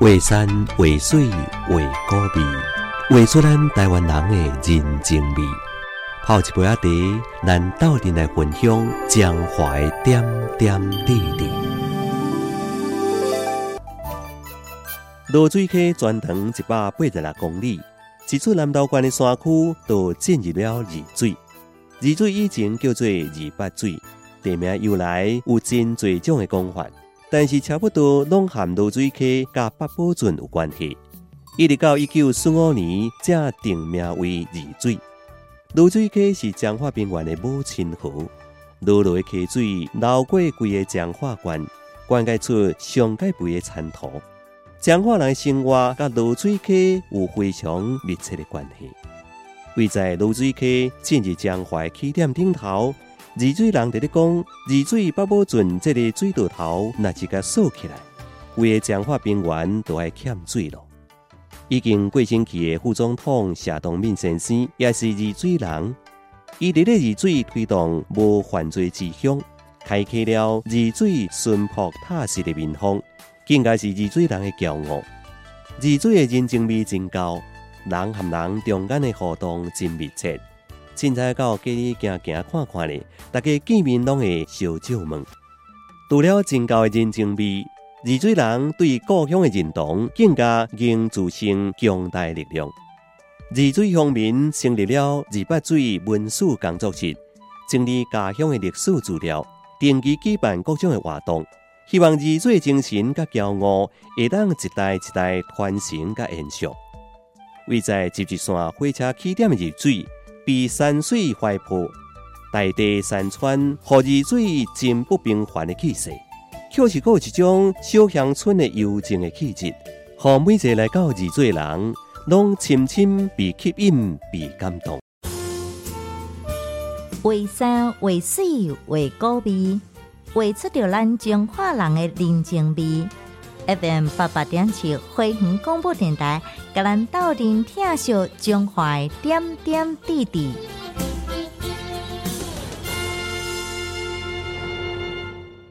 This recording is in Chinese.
画山画水画古味，画出咱台湾人的人情味。泡一杯仔茶，咱斗阵来分享江淮点点滴滴。罗水溪全长一百八十六公里，自出南投县的山区，就进入了二水。二水以前叫做二八水，地名由来有真侪种的讲法。但是差不多拢和芦水溪甲八宝圳有关系。一直到一九四五年，才定名为二水。芦水溪是彰化平原的母亲河，落落的溪水流过规个彰化县，灌溉出上界肥的田土。彰化人生活甲芦水溪有非常密切的关系。位在芦水溪进入彰化起点顶头。二水人在咧讲，二水八宝圳这个水道头，若是甲锁起来，规个彰化平原都爱欠水咯。已经过星期的副总统谢东闵先生，也是二水人，伊伫咧二水推动无犯罪之乡，开启了二水淳朴踏实的民风，更加是二水人的骄傲。二水的人情味真高，人和人中间的互动真密切。凊彩到街里行行看看咧，大家见面拢会小酒问。除了真高的人情味，二水人对故乡的认同更加凝聚成强大的力量。二水乡民成立了二八水文史工作室，整理家乡的历史资料，定期举办各种的活动，希望二水精神甲骄傲会当一代一代传承甲延续。位在集集线火车起点的二水。被山水怀抱，大地山川，和二水真不平凡的气势，却是有一种小乡村的幽静的气质，和每一个来到二水的人，拢深深被吸引、被感动。为山为水为高味，画出着咱中华人的人情味。FM 八八点七辉恒广播电台，甲咱斗阵听秀中华点点滴滴。